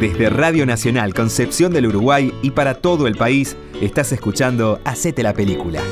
Desde Radio Nacional Concepción del Uruguay y para todo el país, estás escuchando Hacete la Película.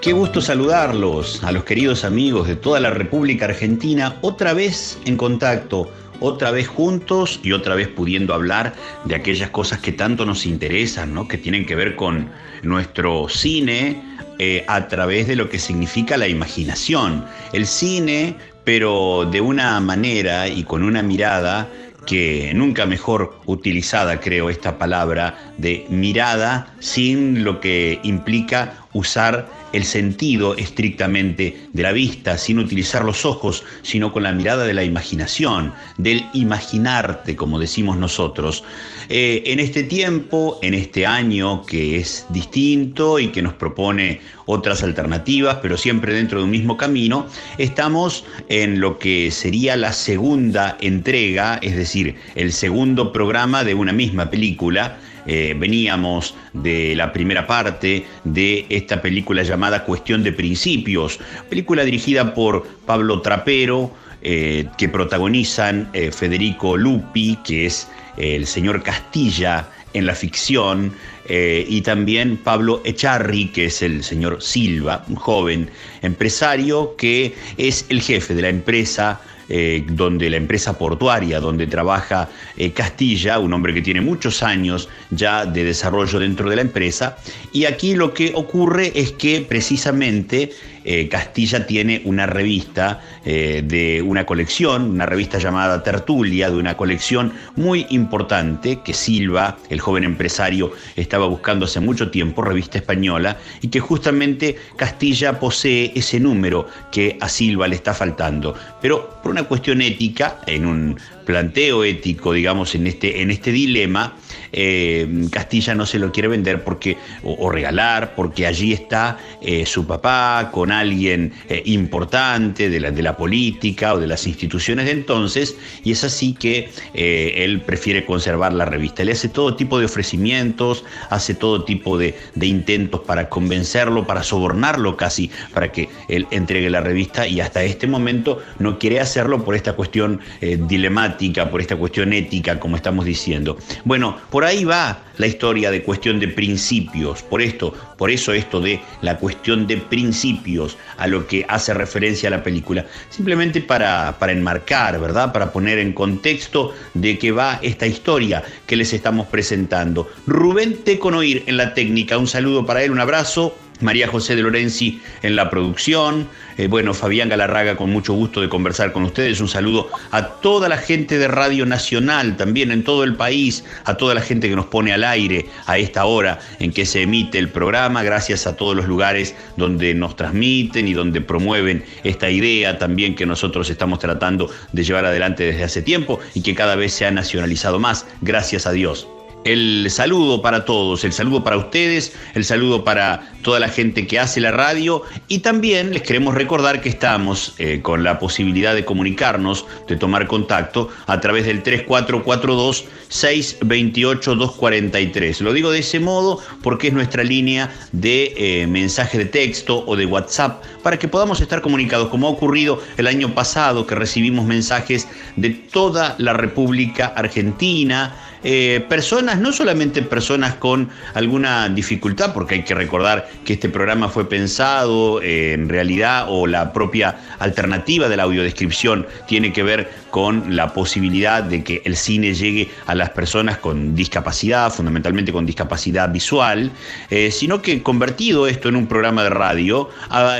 Qué gusto saludarlos, a los queridos amigos de toda la República Argentina, otra vez en contacto, otra vez juntos y otra vez pudiendo hablar de aquellas cosas que tanto nos interesan, ¿no? que tienen que ver con nuestro cine eh, a través de lo que significa la imaginación. El cine, pero de una manera y con una mirada que nunca mejor utilizada, creo, esta palabra de mirada sin lo que implica usar el sentido estrictamente de la vista, sin utilizar los ojos, sino con la mirada de la imaginación, del imaginarte, como decimos nosotros. Eh, en este tiempo, en este año que es distinto y que nos propone otras alternativas, pero siempre dentro de un mismo camino, estamos en lo que sería la segunda entrega, es decir, el segundo programa de una misma película. Eh, veníamos de la primera parte de esta película llamada Cuestión de Principios, película dirigida por Pablo Trapero, eh, que protagonizan Federico Lupi, que es el señor Castilla en la ficción, y también Pablo Echarri, que es el señor Silva, un joven empresario que es el jefe de la empresa eh, donde la empresa portuaria donde trabaja eh, Castilla, un hombre que tiene muchos años ya de desarrollo dentro de la empresa, y aquí lo que ocurre es que precisamente eh, Castilla tiene una revista de una colección, una revista llamada Tertulia, de una colección muy importante que Silva, el joven empresario, estaba buscando hace mucho tiempo, revista española, y que justamente Castilla posee ese número que a Silva le está faltando. Pero por una cuestión ética, en un planteo ético, digamos, en este, en este dilema, eh, Castilla no se lo quiere vender porque, o, regalar, porque allí está eh, su papá con alguien eh, importante de la, de la política o de las instituciones de entonces, y es así que él prefiere conservar la revista. Le hace todo tipo de ofrecimientos, hace todo tipo de, de intentos para convencerlo, para sobornarlo casi, para que él entregue la revista, y hasta este momento no quiere hacerlo por esta cuestión dilemática por esta cuestión ética, como estamos diciendo. Bueno, por ahí va la historia de cuestión de principios, por esto, por eso esto de la cuestión de principios a lo que hace referencia a la película, simplemente para, para enmarcar, ¿verdad? Para poner en contexto de qué va esta historia que les estamos presentando. Rubén Teconoir en la técnica, un saludo para él, un abrazo. María José de Lorenzi en la producción, eh, bueno, Fabián Galarraga con mucho gusto de conversar con ustedes, un saludo a toda la gente de Radio Nacional, también en todo el país, a toda la gente que nos pone al aire a esta hora en que se emite el programa, gracias a todos los lugares donde nos transmiten y donde promueven esta idea también que nosotros estamos tratando de llevar adelante desde hace tiempo y que cada vez se ha nacionalizado más, gracias a Dios el saludo para todos, el saludo para ustedes, el saludo para toda la gente que hace la radio y también les queremos recordar que estamos eh, con la posibilidad de comunicarnos, de tomar contacto a través del 3442-628-243. Lo digo de ese modo porque es nuestra línea de eh, mensaje de texto o de WhatsApp para que podamos estar comunicados, como ha ocurrido el año pasado que recibimos mensajes de toda la República Argentina, eh, personas, no solamente personas con alguna dificultad, porque hay que recordar que este programa fue pensado eh, en realidad o la propia alternativa de la audiodescripción tiene que ver con la posibilidad de que el cine llegue a las personas con discapacidad, fundamentalmente con discapacidad visual, eh, sino que convertido esto en un programa de radio,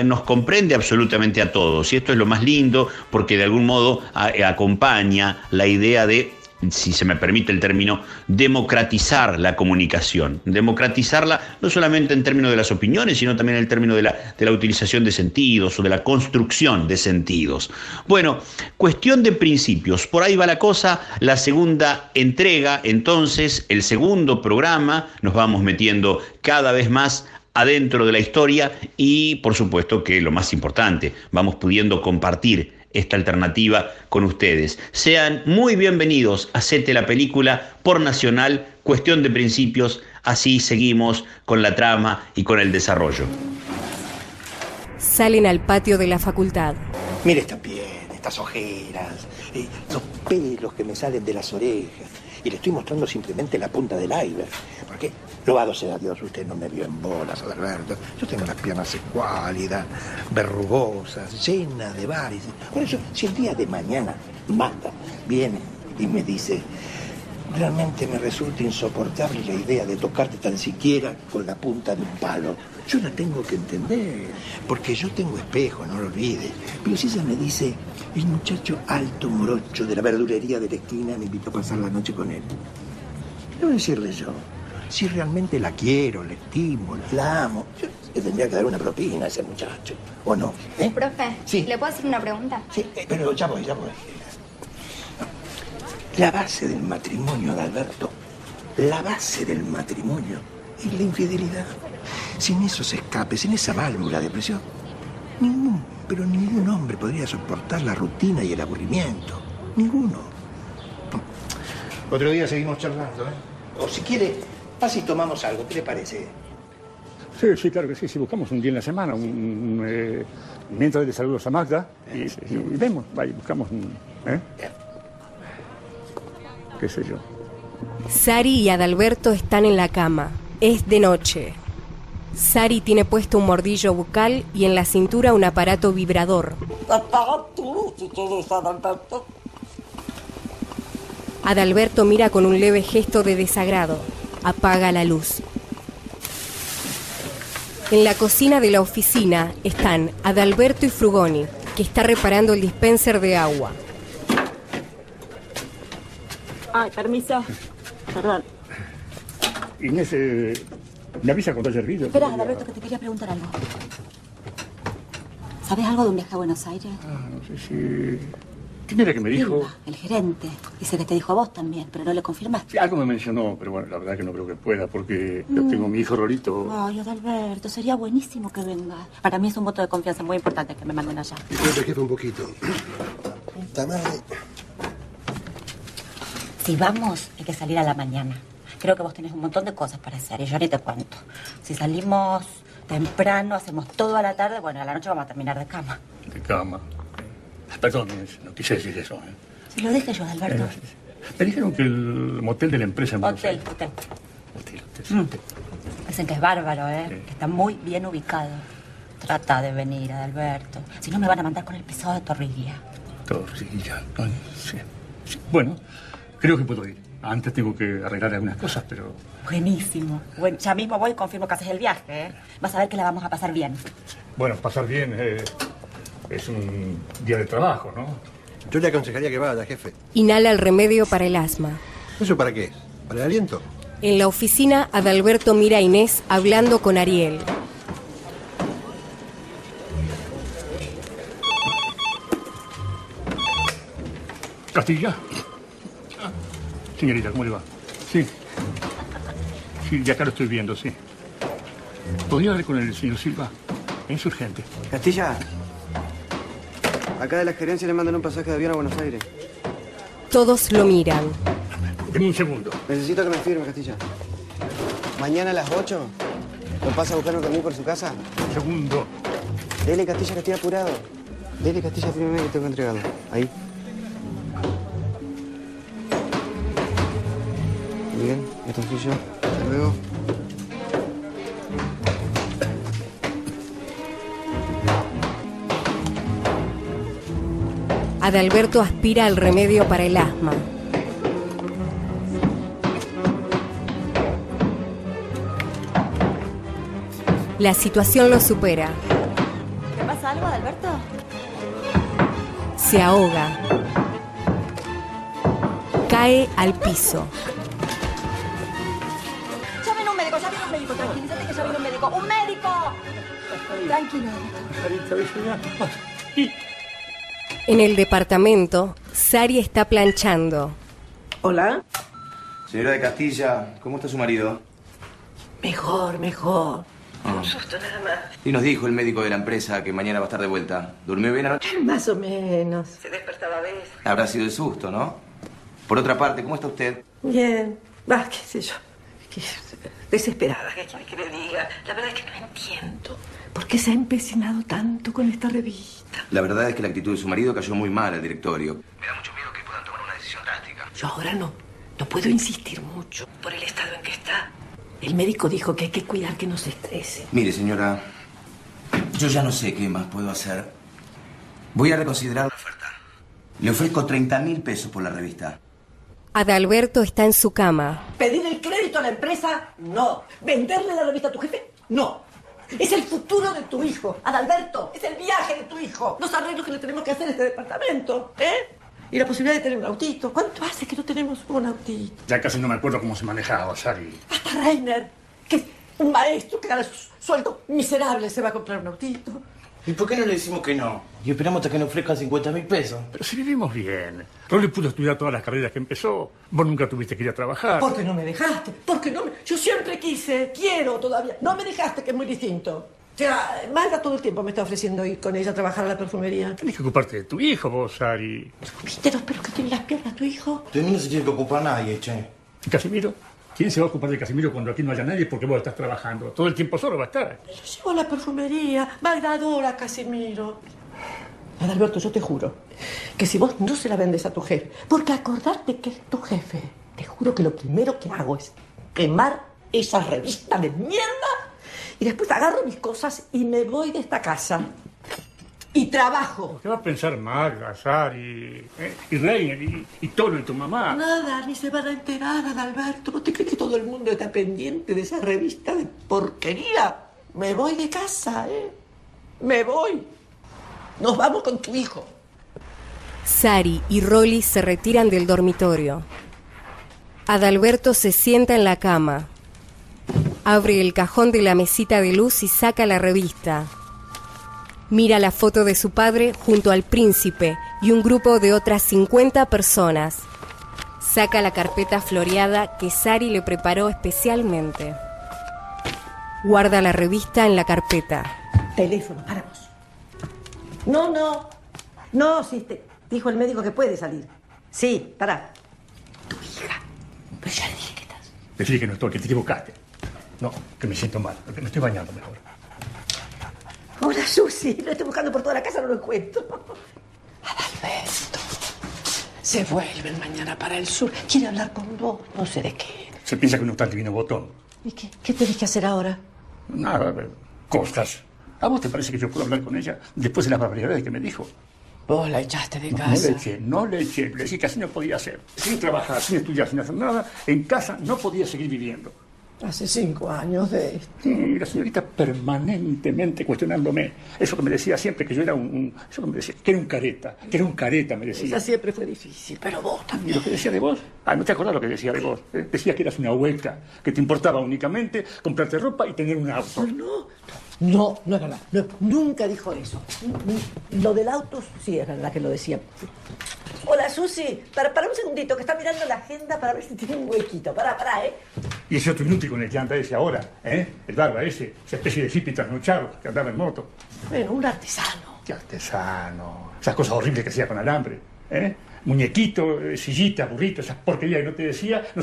nos comprende absolutamente a todos. Y esto es lo más lindo porque de algún modo acompaña la idea de si se me permite el término, democratizar la comunicación. Democratizarla no solamente en términos de las opiniones, sino también en el término de la, de la utilización de sentidos o de la construcción de sentidos. Bueno, cuestión de principios. Por ahí va la cosa. La segunda entrega, entonces, el segundo programa, nos vamos metiendo cada vez más adentro de la historia y por supuesto que lo más importante, vamos pudiendo compartir esta alternativa con ustedes. Sean muy bienvenidos a Sete la Película por Nacional, cuestión de principios, así seguimos con la trama y con el desarrollo. Salen al patio de la facultad. Mire esta piedra. estas ojeras, eh, los pelos que me salen de las orejas. Y le estoy mostrando simplemente la punta del iceberg. Porque, loado sea Dios, usted no me vio en bolas, Adalberto. Yo tengo las piernas escuálidas, verrugosas, llenas de varices. Por eso, si el día de mañana mata, viene y me dice, realmente me resulta insoportable la idea de tocarte tan siquiera con la punta de un palo. Yo la tengo que entender, porque yo tengo espejo, no lo olvides. Pero si ella me dice, el muchacho alto morocho de la verdulería de la esquina me invitó a pasar la noche con él. ¿Qué voy a decirle yo? Si realmente la quiero, la estimo, la amo, yo le tendría que dar una propina a ese muchacho, ¿o no? ¿Eh? Profe, Sí. ¿le puedo hacer una pregunta? Sí, eh, pero ya voy, ya voy. La base del matrimonio, Adalberto, la base del matrimonio es la infidelidad. Sin esos escapes, sin esa válvula de presión, ningún, pero ningún hombre podría soportar la rutina y el aburrimiento. Ninguno. Otro día seguimos charlando, ¿eh? O si quiere, así tomamos algo. ¿Qué le parece? Sí, sí, claro que sí. Si buscamos un día en la semana, un, un, eh, mientras le saludos a Magda y, y vemos, vaya, buscamos un. ¿eh? ¿Qué sé yo? Sari y Adalberto están en la cama. Es de noche. Sari tiene puesto un mordillo bucal y en la cintura un aparato vibrador. Apaga tu luz y todo está Adalberto. Adalberto mira con un leve gesto de desagrado. Apaga la luz. En la cocina de la oficina están Adalberto y Frugoni, que está reparando el dispenser de agua. Ay, permiso. Perdón. Inés, eh, ¿me avisa cuando haya hervido? Espera, Adalberto, que te quería preguntar algo. ¿Sabes algo de un viaje a Buenos Aires? Ah, no sé si. ¿Quién era que me dijo? El gerente. Dice que te dijo a vos también, pero no le confirmaste. Sí, algo me mencionó, pero bueno, la verdad que no creo que pueda, porque yo tengo a mi hijo Rolito. Ay, Adalberto, sería buenísimo que venga. Para mí es un voto de confianza muy importante que me manden allá. Disculpe, jefe, un poquito. Puta madre. Si vamos, hay que salir a la mañana. Creo que vos tenés un montón de cosas para hacer y yo ni te cuento. Si salimos temprano, hacemos todo a la tarde, bueno, a la noche vamos a terminar de cama. De cama. Perdón, no quise decir eso. ¿eh? Si lo dije yo, Adalberto. Eh. Me dijeron que el motel de la empresa en Buenos Hotel, Aires- hotel. Hotel, hotel, sí, hotel. Dicen que es bárbaro, ¿eh? Sí. Que está muy bien ubicado. Trata de venir, Adalberto. Si no, me van a mandar con el pesado de Torrilla. Torrilla. Ay, sí, sí. Bueno, creo que puedo ir. Antes tengo que arreglar algunas cosas, pero Buenísimo. Bueno, ya mismo voy y confirmo que haces el viaje, ¿eh? Vas a ver que la vamos a pasar bien. bueno, pasar bien eh, es un día de trabajo, ¿no? Yo le aconsejaría que vaya, jefe. Inhala el remedio para el asma. ¿Eso para qué? ¿Para el aliento? En la oficina, Adalberto mira a Inés hablando con Ariel. Castilla. Señorita, ¿cómo le va? Sí. Sí, ya acá lo estoy viendo, sí. ¿Podría hablar con el señor Silva? Es urgente. Castilla. Acá de la gerencia le mandan un pasaje de avión a Buenos Aires. Todos lo miran. Deme un segundo. Necesito que me firme, Castilla. Mañana a las 8. ¿Lo pasa a buscarme conmigo por su casa? Un segundo. Dele, Castilla, que estoy apurado. Dele, Castilla, fírmeme que tengo que entregarlo. Ahí. Bien, esto soy yo. Hasta luego. Adalberto aspira el remedio para el asma. La situación lo supera. ¿Te pasa algo, Adalberto? Se ahoga. Cae al piso. Viene un médico, ya viene un médico. Tranquilízate que ya viene un médico. ¡Un médico! Tranquilo. En el departamento, Sari está planchando. Hola. Señora de Castilla, ¿cómo está su marido? Mejor, mejor. Un susto nada más. Y nos dijo el médico de la empresa que mañana va a estar de vuelta. ¿Durmió bien anoche? Más o menos. Se despertaba a veces. Habrá sido el susto, ¿no? Por otra parte, ¿cómo está usted? Bien. Va, qué sé yo. Desesperada, ¿qué quiere que le diga? La verdad es que no entiendo. ¿Por qué se ha empecinado tanto con esta revista? La verdad es que la actitud de su marido cayó muy mal al directorio. Me da mucho miedo que puedan tomar una decisión drástica. Yo ahora no. No puedo insistir mucho por el estado en que está. El médico dijo que hay que cuidar que no se estrese. Mire, señora, yo ya no sé qué más puedo hacer. Voy a reconsiderar la oferta. Le ofrezco 30 mil pesos por la revista. Adalberto está en su cama. ¿Pedir el crédito a la empresa? No. ¿Venderle la revista a tu jefe? No. Es el futuro de tu hijo, Adalberto. Es el viaje de tu hijo. Los arreglos que le tenemos que hacer a este departamento. ¿Eh? Y la posibilidad de tener un autito. ¿Cuánto hace que no tenemos un autito? Ya casi no me acuerdo cómo se manejaba, Sari. Hasta Reiner, que es un maestro que gana su sueldo miserable, se va a comprar un autito. ¿Y por qué no le decimos que no? Y esperamos hasta que nos ofrezcan 50 mil pesos. Pero si vivimos bien. Rolly pudo estudiar todas las carreras que empezó. Vos nunca tuviste que ir a trabajar. Porque no me dejaste. Porque no me... Yo siempre quise, quiero todavía. No me dejaste, que es muy distinto. O sea, Magda todo el tiempo me está ofreciendo ir con ella a trabajar a la perfumería. Tenés que ocuparte de tu hijo, vos, Sari. ¿Viste los pelos que tiene las piernas tu hijo? De mí no se tiene que ocupar nadie, che. ¿Y Casimiro? ¿Quién se va a ocupar de Casimiro cuando aquí no haya nadie porque vos estás trabajando? Todo el tiempo solo va a estar. Yo llevo a la perfumería. Magda adora a Casimiro. Adalberto, yo te juro que si vos no se la vendes a tu jefe, porque acordarte que es tu jefe, te juro que lo primero que hago es quemar esa revista de mierda y después agarro mis cosas y me voy de esta casa. Y trabajo. ¿Qué va a pensar Magda, Sari, eh? y Reiner, y, y Tolo y tu mamá? Nada, ni se van a enterar, Adalberto. ¿No te crees que todo el mundo está pendiente de esa revista de porquería? Me voy de casa, ¿eh? Me voy. Nos vamos con tu hijo. Sari y Rolly se retiran del dormitorio. Adalberto se sienta en la cama. Abre el cajón de la mesita de luz y saca la revista. Mira la foto de su padre junto al príncipe y un grupo de otras 50 personas. Saca la carpeta floreada que Sari le preparó especialmente. Guarda la revista en la carpeta. Teléfono, paramos. No, no. No, sí, te dijo el médico que puede salir. Sí, para. Tu hija. Pero ya le dije que estás. Decirle que no estoy, que te equivocaste. No, que me siento mal, que me estoy bañando mejor. Hola, Susi. Lo estoy buscando por toda la casa, no lo encuentro. Adalberto. Se vuelven mañana para el sur. Quiere hablar con vos. No sé de qué. Se piensa que uno está al divino botón. ¿Y qué, qué tenés que hacer ahora? Nada, cosas. ¿A vos te parece que yo puedo hablar con ella después de las barbaridades que me dijo? Vos la echaste de No, casa. no le eché, no le eché. Le dije que así no podía hacer. Sin trabajar, sin estudiar, sin hacer nada, en casa no podía seguir viviendo. Hace cinco años de esto. Y la señorita permanentemente cuestionándome. Eso que me decía siempre, que yo era un... un- eso que me decía, que era un careta, que era un careta, me decía. Esa siempre fue difícil, pero vos ¿Y también. lo que decía de vos? Ah, ¿no te acordás lo que decía de vos? Eh, Decía que eras una hueca, que te importaba únicamente comprarte ropa y tener un auto. No, no, no es verdad. No, nunca dijo eso. Lo del auto sí es verdad que lo decía. Hola, Susi. Para, para un segundito, que está mirando la agenda para ver si tiene un huequito. Pará, pará, ¿eh? Y ese otro inútil con el que anda ese ahora, ¿eh? El barba ese, esa especie de hippie trasnochado que andaba en moto. Bueno, un artesano. Qué artesano. Esas cosas horribles que hacía con alambre, ¿eh? Muñequito, eh, sillita, burrito, esas porquerías que no te decía, no,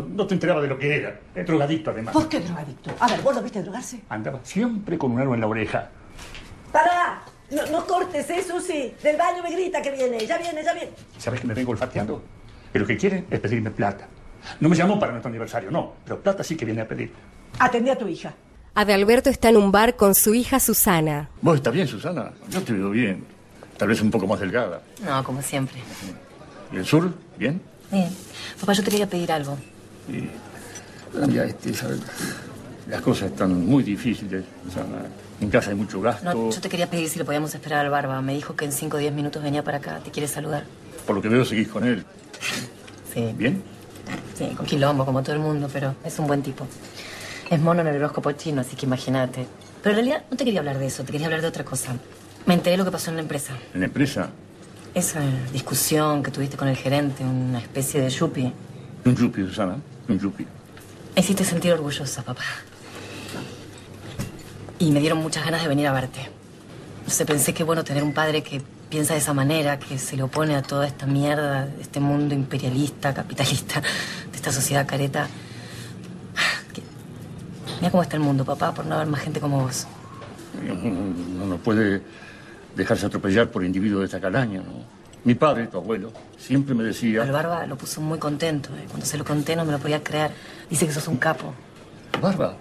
no- no te enteraba de lo que era. Eh, drogadicto además. ¿Por qué drogadicto? A ver, ¿vos lo viste drogarse? Andaba siempre con un arma en la oreja. ¡Pará! No, no cortes, ¿eh, Susi? Del baño me grita que viene. Ya viene, ya viene. ¿Sabes que me vengo olfateando? Que lo que quieren es pedirme plata. No me llamó para nuestro aniversario, no. Pero plata sí que viene a pedir. Atendí a tu hija. Adalberto está en un bar con su hija Susana. ¿Vos estás bien, Susana? Yo te veo bien. Tal vez un poco más delgada. No, como siempre. ¿Y el sur? ¿Bien? Bien. Papá, yo te quería pedir algo. Y, mira, este, ¿sabes? Las cosas están muy difíciles, Susana. En casa hay mucho gasto. No, yo te quería pedir si le podíamos esperar al barba. Me dijo que en 5 o 10 minutos venía para acá. Te quiere saludar. Por lo que veo, seguís con él. Sí. ¿Bien? Sí, con quilombo, como todo el mundo, pero es un buen tipo. Es mono en el horóscopo chino, así que imagínate. Pero en realidad no te quería hablar de eso, te quería hablar de otra cosa. Me enteré de lo que pasó en la empresa. ¿En la empresa? Esa discusión que tuviste con el gerente, una especie de yuppie. Un yuppie, Susana. Un yuppie. Me hiciste sentir orgullosa, papá. Y me dieron muchas ganas de venir a verte. No sé, pensé que bueno tener un padre que piensa de esa manera, que se le opone a toda esta mierda, este mundo imperialista, capitalista, de esta sociedad careta. Que- Mira cómo está el mundo, papá, por no haber más gente como vos. No, no puede dejarse atropellar por individuos de esta calaña, ¿no? Mi padre, tu abuelo, siempre me decía... Al Barba lo puso muy contento. ¿eh? Cuando se lo conté no me lo podía creer. Dice que sos un capo. Barba.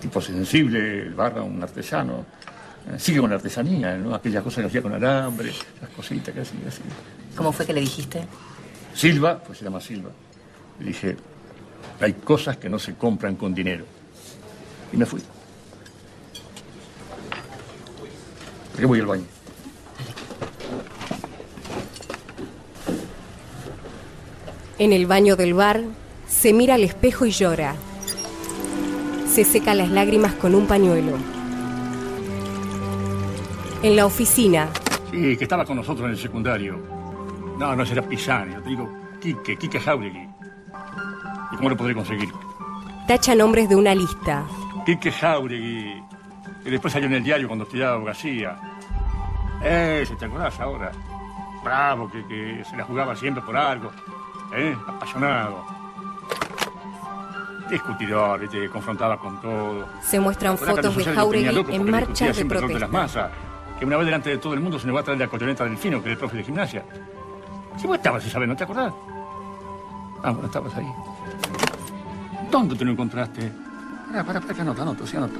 Tipo sensible, el Barba, un artesano. Eh, Sigue con la artesanía, ¿no? Aquellas cosas que hacía con alambre, esas cositas que hacía así. ¿Cómo fue que le dijiste? Silva, pues se llama Silva. Le dije, hay cosas que no se compran con dinero. Y me fui. ¿Por qué voy al baño? En el baño del bar, se mira al espejo y llora. Se seca las lágrimas con un pañuelo. En la oficina, Sí, que estaba con nosotros en el secundario. No, no será Pisani, yo te digo Quique, Quique Jauregui. ¿Y cómo lo podré conseguir? tacha nombres de una lista. Quique Jauregui. Y después salió en el diario cuando estudiaba abogacía. Ese, ¿te acordás ahora? Bravo, que, que se la jugaba siempre por algo. ¿Eh? Apasionado. Discutidor, ¿viste? confrontaba con todo. Se muestran ¿Te acordás que fotos de Jauregui loco en porque marchas discutía de siempre el rol de las protesta. masas? Que una vez delante de todo el mundo se nos va a traer la cotoneta del fino, que era el profe de gimnasia. Si vos estabas esa vez, ¿no te acordás? Ah, bueno, estabas ahí. ¿Dónde te lo encontraste? Pará, pará, pará, que anoto, anoto, sí anoto.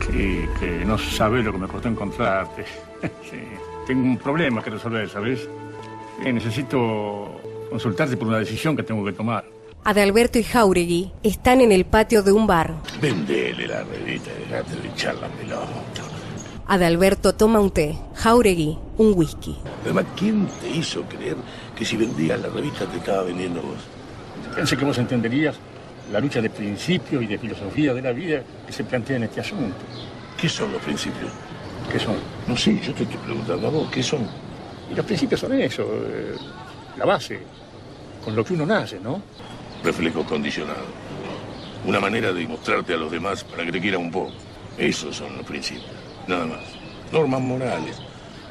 Que, que no sabés lo que me costó encontrarte. sí. Tengo un problema que resolver, ¿sabes? Eh, necesito consultarte por una decisión que tengo que tomar. Adalberto y Jauregui están en el patio de un bar. Vendele la revista y dejate de echar la pelota. Adalberto toma un té, Jauregui un whisky. Además, ¿quién te hizo creer que si vendías la revista te estaba vendiendo vos? Pensé que vos entenderías la lucha de principios y de filosofía de la vida que se plantea en este asunto. ¿Qué son los principios? ¿Qué son? No sé, yo te estoy preguntando a vos, ¿qué son? Y los principios son eso, eh, la base, con lo que uno nace, ¿no? Reflejo condicionado. Una manera de mostrarte a los demás para que te quieran un poco. Esos son los principios, nada más. Normas morales,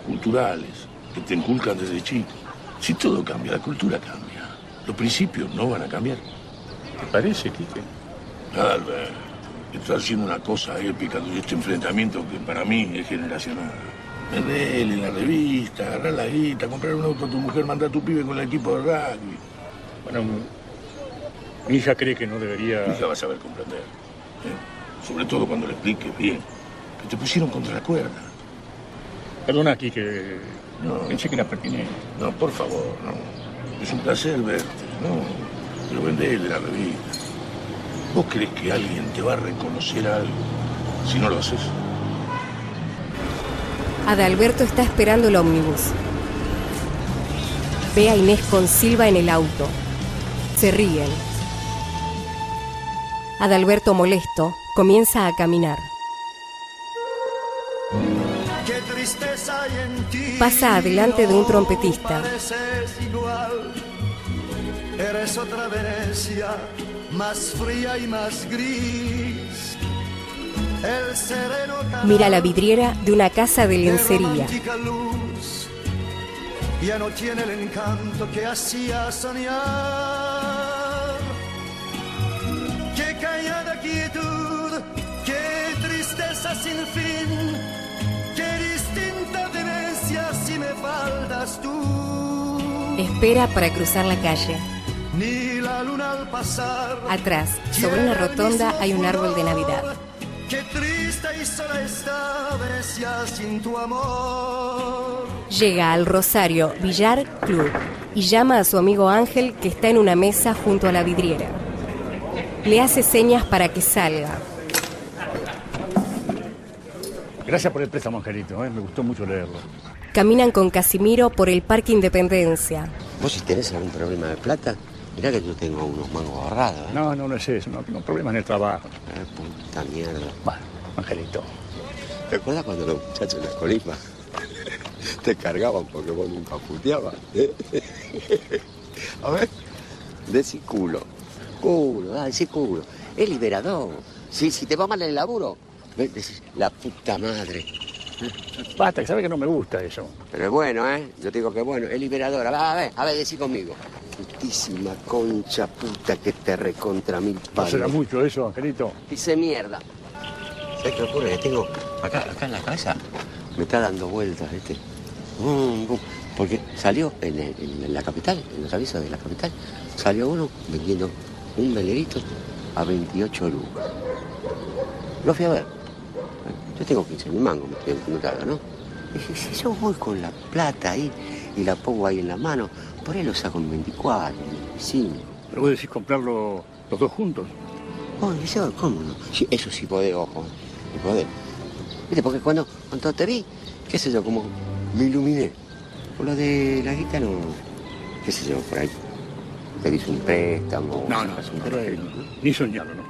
culturales, que te inculcan desde chico. Si todo cambia, la cultura cambia. Los principios no van a cambiar. ¿Te parece, Quique? Albert, estás haciendo una cosa épica de este enfrentamiento que para mí es generacional. Vendele la revista, agarrar la guita, comprar un auto a tu mujer, mandar a tu pibe con el equipo de rugby. Bueno, mi hija cree que no debería... Tu hija va a saber comprender. ¿eh? Sobre todo cuando le expliques bien que te pusieron contra la cuerda. Perdona, Quique, No. pensé que era pertinente. No, por favor, no. Es un placer verte, no. Pero vendele la revista. ¿Vos crees que alguien te va a reconocer algo si no lo haces? Adalberto está esperando el ómnibus. Ve a Inés con Silva en el auto. Se ríen. Adalberto, molesto, comienza a caminar. Pasa adelante de un trompetista. pareces igual. Eres otra Venecia, más fría y más gris. El sereno canal Mira la vidriera de una casa de lencería. romántica luz ya no tiene el encanto que hacía soñar. Fin, qué distinta si me faltas tú. Espera para cruzar la calle. Ni la luna al pasar. Atrás, sobre una rotonda, hay un árbol de Navidad. Qué triste y sola está Venecia sin tu amor. Llega al Rosario Villar Club y llama a su amigo Ángel que está en una mesa junto a la vidriera. Le hace señas para que salga. Gracias por el préstamo, Angelito, ¿eh? me gustó mucho leerlo. Caminan con Casimiro por el Parque Independencia. ¿Vos si tenés algún problema de plata? Mirá que yo tengo unos mangos ahorrados, ¿eh? No, no, no es eso, no tengo problemas en el trabajo. Eh, puta mierda. Bueno, Angelito. ¿Te acuerdas cuando los muchachos en la colisma te cargaban porque vos nunca puteabas? eh? A ver, decí culo. Culo, ah, decí culo. Es liberador. Sí, si te va mal en el laburo, la puta madre. Basta, que sabe que no me gusta eso. Pero es bueno, ¿eh? Yo te digo que es bueno, es liberadora. Va, a ver, a ver, decí conmigo. Putísima concha puta que te recontra mil ¿No palos. será mucho eso, Angelito? Dice mierda. ¿Sabes qué ocurre? Que tengo acá, acá en la cabeza, me está dando vueltas, ¿viste? Bum, bum. Porque salió en, el- en la capital, en los avisos de la capital, salió uno vendiendo un velerito a 28 lucas. Lo fui a ver. Yo tengo 15 mil mangos, me estoy encontrando, ¿no? Dije, si yo voy con la plata ahí y la pongo ahí en la mano, por ahí lo saco en 24, en 25. Pero vos decís comprarlo los dos juntos. Oh, dice, oh, ¿cómo no? Sí, eso sí podés, ojo, sí podés. Viste, porque cuando, cuando te vi, qué sé yo, como me iluminé. Por lo de la guita no, qué sé yo, por ahí. Pedís un préstamo. No, no, un crédito, ¿no? ni soñarlo, ¿no?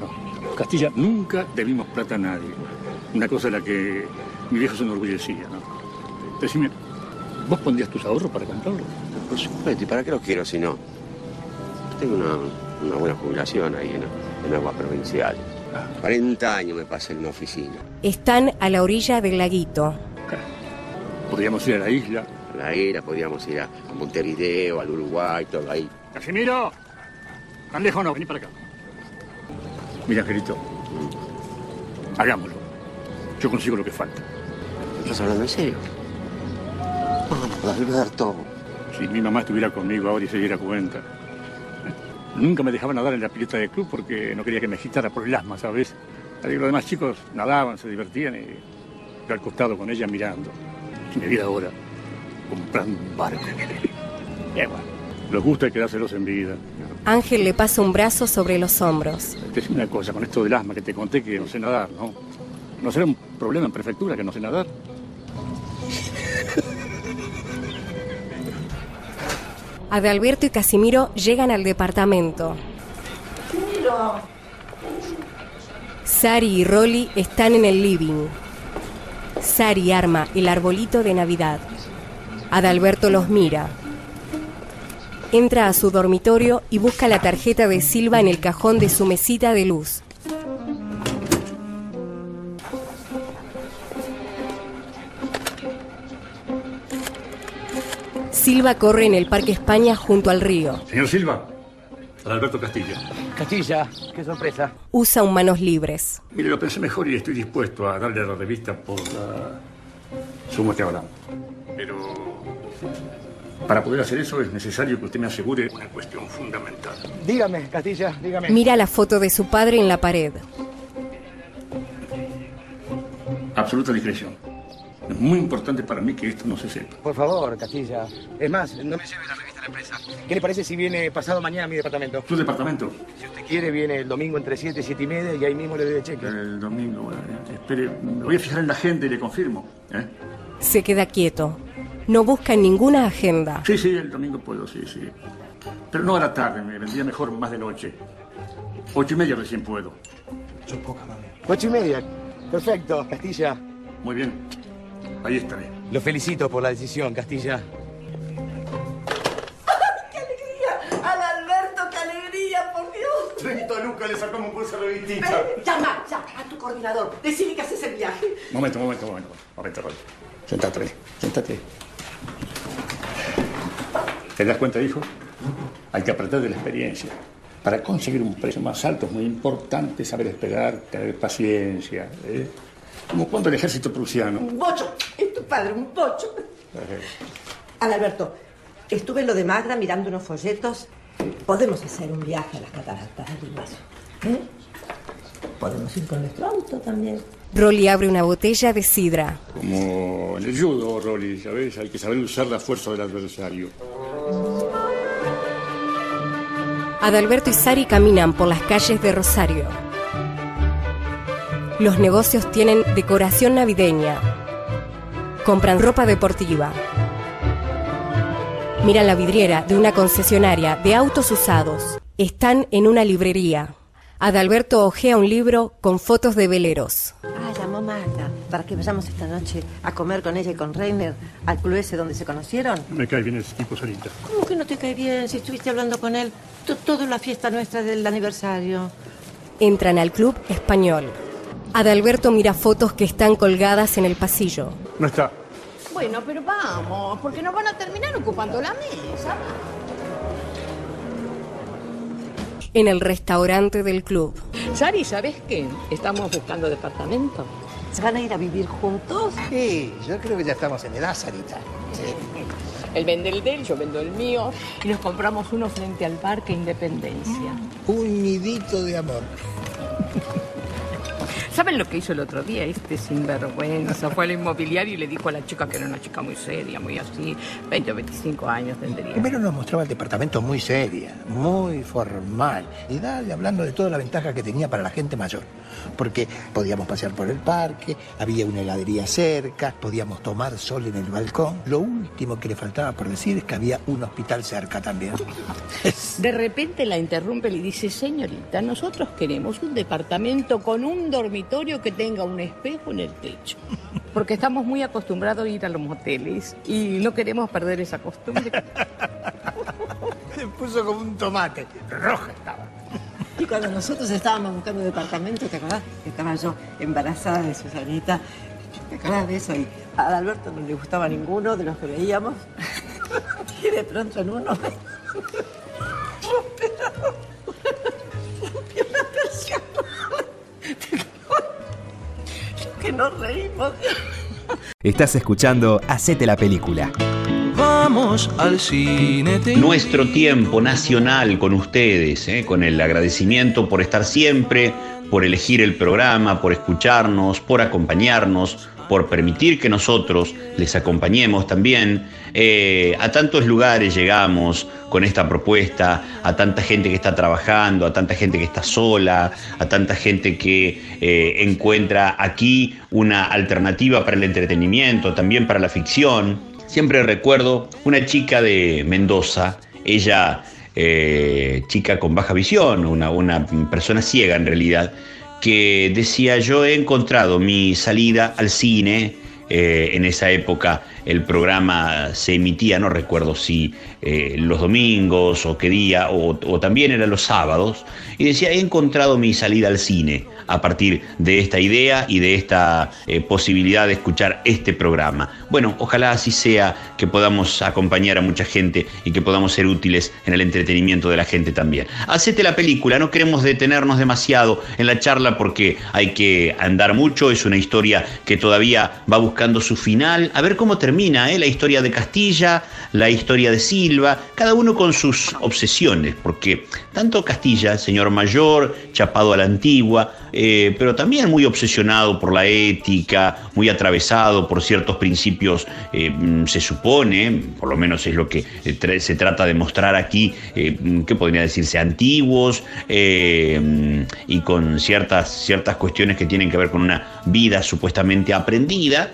No. Castilla, nunca debimos plata a nadie. Una cosa de la que mi viejo se enorgullecía, ¿no? Decime, ¿vos pondrías tus ahorros para comprarlo? Por supuesto, ¿y para qué lo quiero si no? Tengo una, una buena jubilación ahí en, en Agua Provincial. 40 años me pasé en una oficina. Están a la orilla del laguito. Podríamos ir a la isla. A la isla, podríamos ir a, a Montevideo, al Uruguay, todo ahí. ¡Casimiro! Tan lejos no, vení para acá. Mira, Angelito, hagámoslo. Yo consigo lo que falta. ¿Estás hablando en serio? Vamos, Alberto. Si mi mamá estuviera conmigo ahora y se diera cuenta. Nunca me dejaban nadar en la pileta del club porque no quería que me agitara por el asma, ¿sabes? Así que Los demás chicos nadaban, se divertían y yo al costado con ella mirando. Y me vi ahora comprando un barco. Y bueno, los gusta hay que dárselos en vida. Ángel le pasa un brazo sobre los hombros. Te decime una cosa, con esto del asma que te conté que no sé nadar, ¿no? ¿No será un problema en prefectura que no sé nadar? Adalberto y Casimiro llegan al departamento. Sari y Rolly están en el living. Sari arma el arbolito de Navidad. Adalberto los mira. Entra a su dormitorio y busca la tarjeta de Silva en el cajón de su mesita de luz. Silva corre en el Parque España junto al río. Señor Silva, Alberto Castilla. Castilla, qué sorpresa. Usa un manos libres. Mire, lo pensé mejor y estoy dispuesto a darle a la revista por la suma que hablamos. Pero para poder hacer eso es necesario que usted me asegure una cuestión fundamental. Dígame, Castilla, dígame. Mira la foto de su padre en la pared. Absoluta discreción. Es muy importante para mí que esto no se sepa. Por favor, Castilla. Es más, no me lleve la revista a la empresa. ¿Qué le parece si viene pasado mañana a mi departamento? ¿Tu departamento? Si usted quiere, viene el domingo entre 7 y 7 y media y ahí mismo le doy el cheque. El domingo, bueno, eh, espere, me voy a fijar en la agenda y le confirmo. ¿eh? Se queda quieto. No busca en ninguna agenda. Sí, sí, el domingo puedo, sí, sí. Pero no a la tarde, me vendría mejor más de noche. Ocho y media recién puedo. Ocho y media. Perfecto, Castilla. Muy bien. Ahí estaré. Lo felicito por la decisión, Castilla. Adalberto, qué alegría, por Dios. 30 lucas le sacamos por esa revistita. Ven, llama, llama a tu coordinador. Decile que haces el viaje. Momento, momento, momento. Momento, Roy. Sentate, siéntate. ¿Te das cuenta, hijo? Hay que aprender de la experiencia. Para conseguir un precio más alto es muy importante saber esperar, tener paciencia. ¿eh? Como cuando el ejército prusiano. Un bocho. Es tu padre, un bocho. Adalberto, estuve en lo de Magra mirando unos folletos. Podemos hacer un viaje a las cataratas del Iguazú. ¿eh? Podemos ir con nuestro auto también. Rolly abre una botella de sidra. Como en el judo, Rolly, ¿sabes? Hay que saber usar la fuerza del adversario. Adalberto y Sari caminan por las calles de Rosario. Los negocios tienen decoración navideña. Compran ropa deportiva. Miran la vidriera de una concesionaria de autos usados. Están en una librería. Adalberto ojea un libro con fotos de veleros. Ah, llamó Magda para que vayamos esta noche a comer con ella y con Reiner al club ese donde se conocieron. Me cae bien ese tipo, Sarita. ¿Cómo que no te cae bien si estuviste hablando con él to- toda la fiesta nuestra del aniversario? Entran al club español. Adalberto mira fotos que están colgadas en el pasillo. No está. Bueno, pero vamos, porque nos van a terminar ocupando la mesa. en el restaurante del club. Sari, ¿sabes qué? Estamos buscando departamento. ¿Se van a ir a vivir juntos? Sí, yo creo que ya estamos en edad, Sarita. Él vende el de él, yo vendo el mío. Y nos compramos uno frente al Parque Independencia. Un nidito de amor. ¿Saben lo que hizo el otro día? Este sinvergüenza fue al inmobiliario y le dijo a la chica que era una chica muy seria, muy así, 20 o 25 años tendría. Primero nos mostraba el departamento muy seria, muy formal. Y dale, hablando de toda la ventaja que tenía para la gente mayor. Porque podíamos pasear por el parque, había una heladería cerca, podíamos tomar sol en el balcón. Lo último que le faltaba por decir es que había un hospital cerca también. De repente la interrumpe y le dice, señorita, nosotros queremos un departamento con un dormitorio que tenga un espejo en el techo. Porque estamos muy acostumbrados a ir a los moteles y no queremos perder esa costumbre. Se puso como un tomate, roja estaba. Y cuando nosotros estábamos buscando departamento, ¿te acordás? Estaba yo embarazada de Susanita. ¿Te acordás de eso? Y a Adalberto no le gustaba ninguno de los que veíamos. Y de pronto en uno rompió una persiana. Que nos reímos. Estás escuchando Hacete la película. Vamos al cine. te Nuestro tiempo nacional con ustedes, ¿eh? con el agradecimiento por estar siempre, por elegir el programa, por escucharnos, por acompañarnos, por permitir que nosotros les acompañemos también. Eh, a tantos lugares llegamos con esta propuesta, a tanta gente que está trabajando, a tanta gente que está sola, a tanta gente que eh, encuentra aquí una alternativa para el entretenimiento, también para la ficción. Siempre recuerdo una chica de Mendoza, ella eh, chica con baja visión, una, una persona ciega en realidad, que decía yo he encontrado mi salida al cine. eh, en esa época el programa se emitía, no recuerdo si eh, los domingos o qué día, o, también eran los sábados, y decía, he encontrado mi salida al cine a partir de esta idea y de esta eh, posibilidad de escuchar este programa. Bueno, ojalá así sea, que podamos acompañar a mucha gente y que podamos ser útiles en el entretenimiento de la gente también. Hacete la película, no queremos detenernos demasiado en la charla porque hay que andar mucho, es una historia que todavía va buscando su final, a ver cómo termina ¿eh? la historia de Castilla, la historia de Silva, cada uno con sus obsesiones, porque tanto Castilla, señor mayor, chapado a la antigua, eh, pero también muy obsesionado por la ética, muy atravesado por ciertos principios, eh, mm, se supone, por lo menos es lo que se trata de mostrar aquí, mm, que podría decirse antiguos mm, y con ciertas, ciertas cuestiones que tienen que ver con una vida supuestamente aprendida.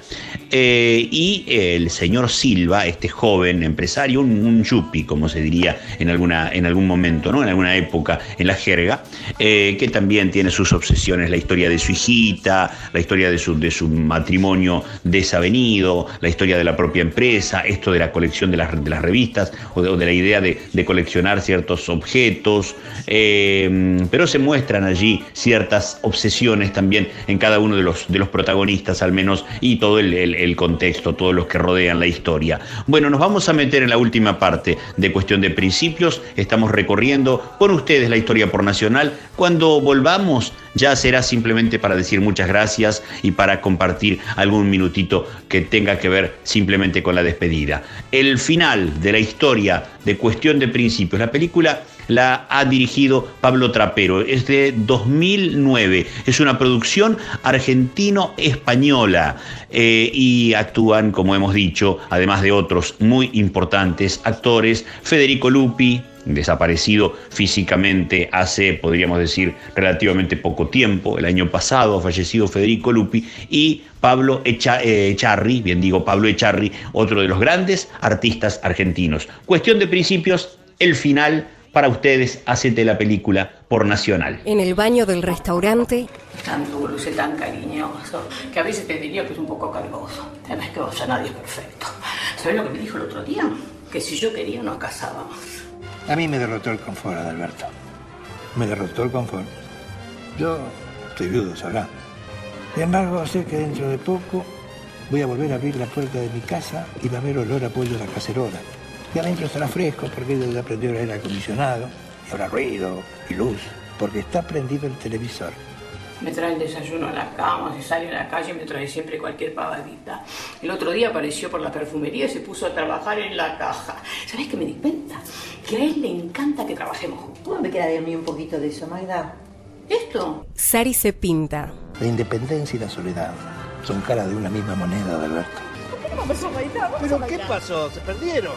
Y el señor Silva, este joven empresario, un, un como se diría en, alguna, en algún momento, ¿no? en alguna época en la jerga, eh, que también tiene sus obsesiones, la historia de su hijita, la historia de su, de su matrimonio desavenido, la historia de la propia empresa, esto de la colección de las, revistas o de, la idea de, de coleccionar ciertos objetos, eh, pero se muestran allí ciertas obsesiones también en cada uno de los, de los protagonistas al menos y todo el, el- el contexto, todos los que rodean la historia. Bueno, nos vamos a meter en la última parte de cuestión de principios, estamos recorriendo con ustedes la historia por Nacional, cuando volvamos ya será simplemente para decir muchas gracias y para compartir algún minutito que tenga que ver simplemente con la despedida. El final de la historia de cuestión de principios, la película la ha dirigido Pablo Trapero, es de 2009, es una producción argentino-española eh, y actúan, como hemos dicho, además de otros muy importantes actores, Federico Lupi, desaparecido físicamente hace, podríamos decir, relativamente poco tiempo, el año pasado ha fallecido Federico Lupi, y Pablo eh, Echarri, bien digo Pablo Echarri, otro de los grandes artistas argentinos. Cuestión de principios, el final para ustedes, hacete la película por Nacional. En el baño del restaurante, Tan dulce, tan cariñoso, que a veces te diría que es un poco cargoso. Tenés que vos a nadie es perfecto. ¿Sabés lo que me dijo el otro día? Que si yo quería nos casábamos. A mí me derrotó el confort, Adalberto. Me derrotó el confort. Yo estoy viudo, sabrá. Sin embargo, sé que dentro de poco voy a volver a abrir la puerta de mi casa y va a haber olor a pollo a la cacerola. Y adentro estará fresco porque ellos ya aprendieron el aire acondicionado. y habrá ruido y luz, porque está prendido el televisor. Me trae el desayuno a la cama, si sale a la calle me trae siempre cualquier pavadita. El otro día apareció por la perfumería y se puso a trabajar en la caja. ¿Sabés qué me di cuenta? Que a él le encanta que trabajemos juntos. ¿Cómo me queda de mí un poquito de eso, Magda? ¿Esto? Sari se pinta. La independencia y la soledad son cara de una misma moneda, Alberto. ¿Pero qué pasó? ¿Se perdieron?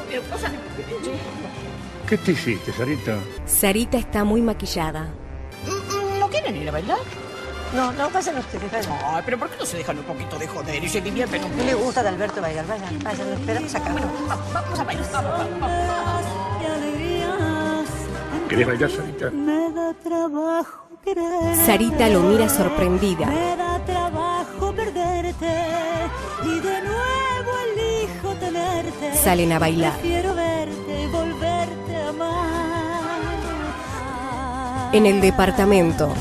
¿Qué te hiciste, Sarita? Sarita está muy maquillada. ¿No quieren ir a bailar? No, no, pasen ustedes, vayan. Ay, pero ¿por qué no se dejan un poquito de joder y se divierten un No le gusta de Alberto bailar, vayan, vayan, lo esperamos acá. Vamos a bailar. ¿Querés bailar, Sarita? Me da trabajo. Sarita lo mira sorprendida. Me da trabajo perderte y de nuevo tenerte. Salen a bailar. Prefiero verte y volverte a amar. En el departamento,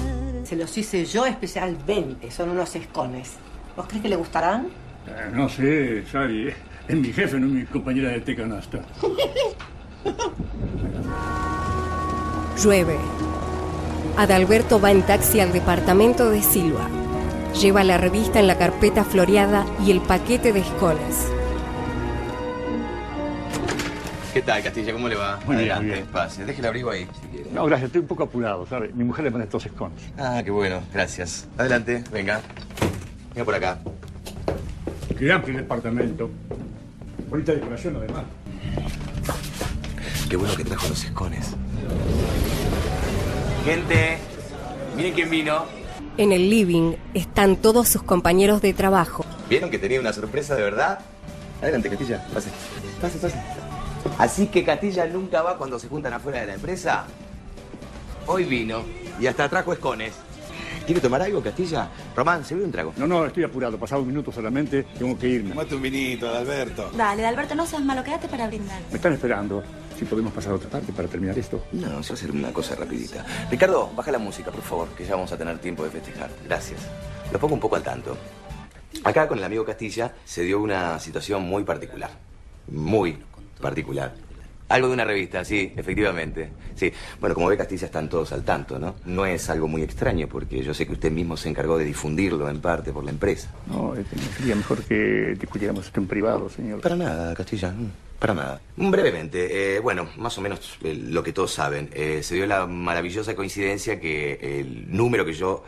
Se los hice yo especialmente, son unos escones. ¿Vos crees que le gustarán? Eh, no sé, Sari. Es mi jefe, no mi compañera de tecanasta. llueve. Adalberto va en taxi al departamento de Silva. Lleva la revista en la carpeta floreada y el paquete de escones. ¿Qué tal, Castilla? ¿Cómo le va? Muy bien, Adelante, muy bien. pase. Deje el abrigo ahí, si quiere. No, gracias, estoy un poco apurado, ¿sabes? Mi mujer le pone estos scones. Ah, qué bueno. Gracias. Adelante, venga. Venga por acá. Qué amplio el departamento. Bonita decoración, además. Qué bueno que trajo los escones. Gente, miren quién vino. En el living están todos sus compañeros de trabajo. ¿Vieron que tenía una sorpresa de verdad? Adelante, Castilla. Pase. Pase, pase. Así que Castilla nunca va cuando se juntan afuera de la empresa. Hoy vino y hasta trajo escones. ¿Quiere tomar algo, Castilla? Román, ¿se ve un trago? No, no, estoy apurado. Pasado un minuto solamente, tengo que irme. Mate un vinito, Alberto. Dale, Alberto, no seas malo, quédate para brindar. Me están esperando. Si podemos pasar a otra parte para terminar esto. No, se va a hacer una cosa rapidita. Ricardo, baja la música, por favor, que ya vamos a tener tiempo de festejar. Gracias. Lo pongo un poco al tanto. Acá con el amigo Castilla se dio una situación muy particular. Muy particular. Algo de una revista, sí, efectivamente. Sí. Bueno, como ve Castilla están todos al tanto, ¿no? No es algo muy extraño porque yo sé que usted mismo se encargó de difundirlo en parte por la empresa. No, sería mejor que discutiéramos esto en privado, señor. Para nada, Castilla. mm, Para nada. Brevemente, eh, bueno, más o menos eh, lo que todos saben. eh, se dio la maravillosa coincidencia que el número que yo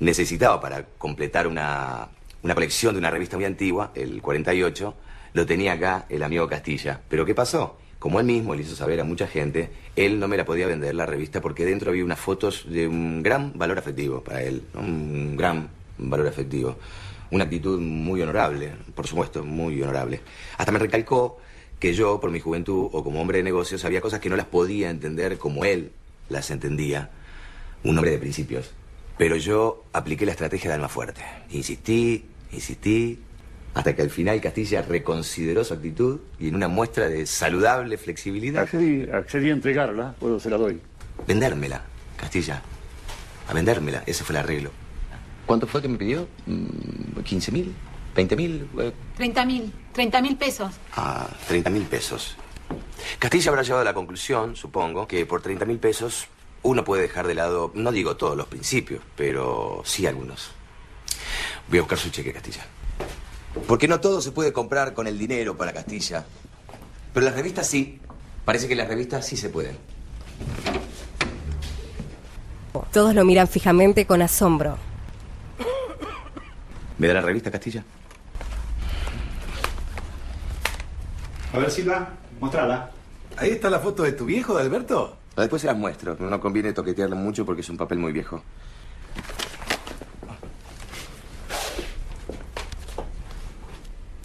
necesitaba para completar una, una colección de una revista muy antigua, el 48, lo tenía acá el amigo Castilla. Pero ¿qué pasó? Como él mismo le hizo saber a mucha gente, él no me la podía vender la revista porque dentro había unas fotos de un gran valor afectivo para él, un gran valor afectivo. Una actitud muy honorable, por supuesto, muy honorable. Hasta me recalcó que yo, por mi juventud o como hombre de negocios, había cosas que no las podía entender como él las entendía. Un hombre de principios. Pero yo apliqué la estrategia de alma fuerte. Insistí, insistí, hasta que al final Castilla reconsideró su actitud y en una muestra de saludable flexibilidad... Accedí, accedí a entregarla, puedo se la doy. Vendérmela, Castilla. A vendérmela, ese fue el arreglo. ¿Cuánto fue que me pidió? Mm, ¿15 mil? ¿20 mil? Eh, 30 mil, 30 mil pesos. A 30 mil pesos. Castilla habrá llegado a la conclusión, supongo, que por 30 mil pesos uno puede dejar de lado, no digo todos los principios, pero sí algunos. Voy a buscar su cheque, Castilla. Porque no todo se puede comprar con el dinero para Castilla. Pero las revistas sí. Parece que las revistas sí se pueden. Todos lo miran fijamente con asombro. ¿Me da la revista, Castilla? A ver, Silva, mostrala. Ahí está la foto de tu viejo, de Alberto. Después se las muestro. No conviene toquetearla mucho porque es un papel muy viejo.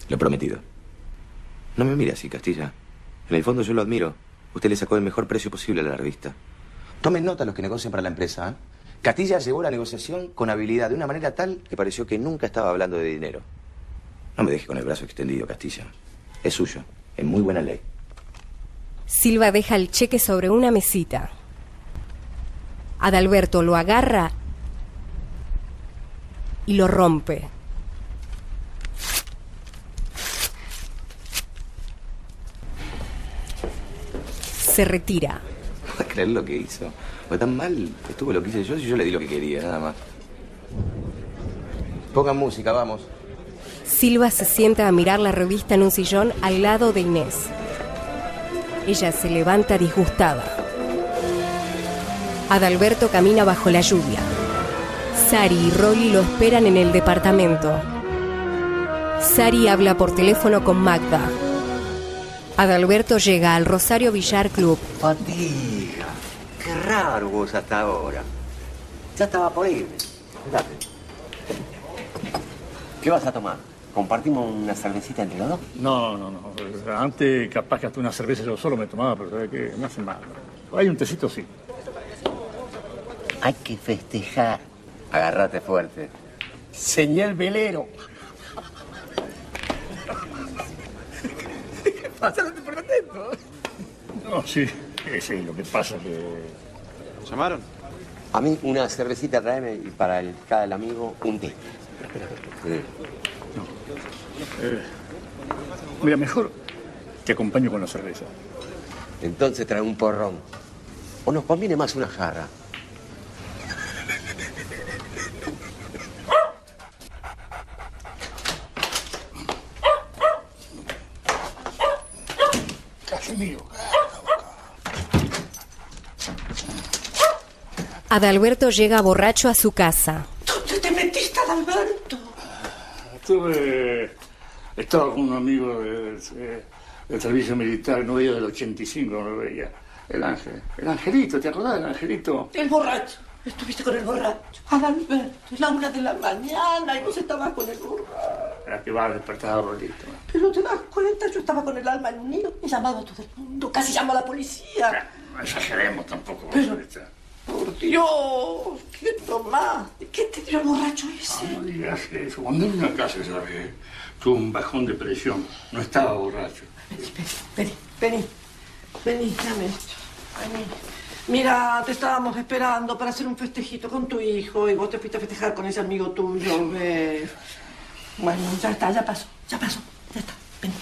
Lo prometido. No me mire así, Castilla. En el fondo yo lo admiro. Usted le sacó el mejor precio posible a la revista. Tomen nota los que negocian para la empresa. ¿eh? Castilla llevó la negociación con habilidad, de una manera tal que pareció que nunca estaba hablando de dinero. No me deje con el brazo extendido, Castilla. Es suyo, en muy buena ley. Silva deja el cheque sobre una mesita. Adalberto lo agarra y lo rompe. Se retira. creer lo que hizo. Fue tan mal estuvo lo que hice yo si yo le di lo que quería, nada más. Pongan música, vamos. Silva se sienta a mirar la revista en un sillón al lado de Inés. Ella se levanta disgustada. Adalberto camina bajo la lluvia. Sari y Rolly lo esperan en el departamento. Sari habla por teléfono con Magda. Adalberto llega al Rosario Villar Club. Fatiga. Qué raro vos hasta ahora. Ya estaba por irme. Date. ¿Qué vas a tomar? ¿Compartimos una cervecita entre los dos? No, no, no. Antes capaz que hasta una cerveza yo solo me tomaba, pero ¿sabes qué? Me hace mal. Hay un tecito, sí. Hay que festejar. Agárrate fuerte. Señal velero. No atento. Sí. Sí, lo que pasa es que... ¿Llamaron? A mí una cervecita traeme y para el, cada el amigo un té. Sí. Eh, mira, mejor te acompaño con la cerveza. Entonces trae un porrón. O nos conviene más una jarra. Adalberto llega borracho a su casa. ¿Dónde te metiste, Adalberto? Estuve... Estaba con un amigo de- de- del servicio militar, no veía del 85, no lo veía. El ángel. El angelito, ¿te acordás del angelito? El borracho. Estuviste con el borracho. Adalberto, es la una de la mañana y vos estabas con el borracho. Era que va a despertar a Rolito. Pero te das cuenta, yo estaba con el alma en un nido. He llamado a todo el mundo, casi llamo a la policía. No exageremos tampoco. Pero-. Por Dios, ¿qué tomaste? ¿Qué te dio el borracho ese? No digas eso. Cuando vine a casa, ¿sabes? Tuve un bajón de presión. No estaba borracho. Vení, vení, vení, dame esto. Vení. Mira, te estábamos esperando para hacer un festejito con tu hijo y vos te fuiste a festejar con ese amigo tuyo, ¿ves? Bueno, ya está, ya pasó, ya pasó, ya está, vení.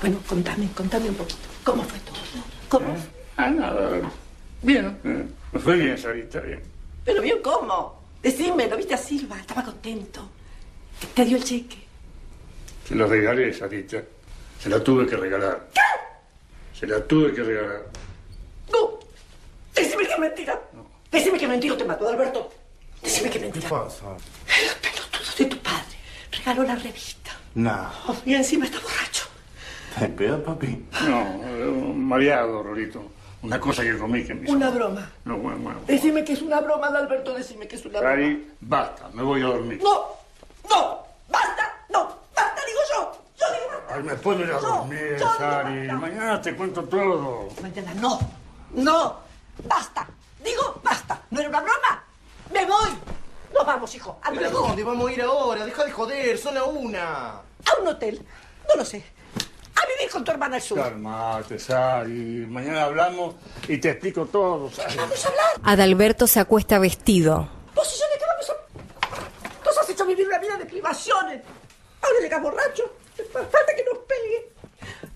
Bueno, contame, contame un poquito. ¿Cómo fue todo? ¿Cómo? fue? Ah, nada. Bien. Fue bien, Sarita, bien. Pero bien, ¿cómo? Decime, ¿lo viste a Silva? Estaba contento. Te, te dio el cheque. Se lo regalé, Sarita. Se la tuve que regalar. Se la tuve que regalar. No. Decime que es mentira. Decime que mentira o te mato, Alberto. Decime que mentira. El pelotudo de tu padre regaló la revista. No. Y encima está borracho. ¿Te pedo, papi? No, eh, mareado, Rolito. Una cosa que comí que me hizo. Una broma. No, bueno, bueno. Decime que es una broma, Alberto. Decime que es una broma. Cari, basta, me voy a dormir. No, no, basta, no, basta, digo yo. Yo digo basta. Ay, me puedo ir a dormir, yo. Mañana te cuento todo. Mañana no, no, basta. Digo basta. ¿No era una broma? Me voy. Nos vamos, hijo. ¿Pero dónde vamos a ir ahora? Deja de joder, son a una. A un hotel. No lo sé. Vivir con tu hermana al sur. Calmate, Sari. Mañana hablamos y te explico todo, Sari. Vamos a hablar. Adalberto se acuesta vestido. Vos y yo le vamos a... Nos has hecho vivir una vida de privaciones. Ahora llega borracho. Falta que nos pegue.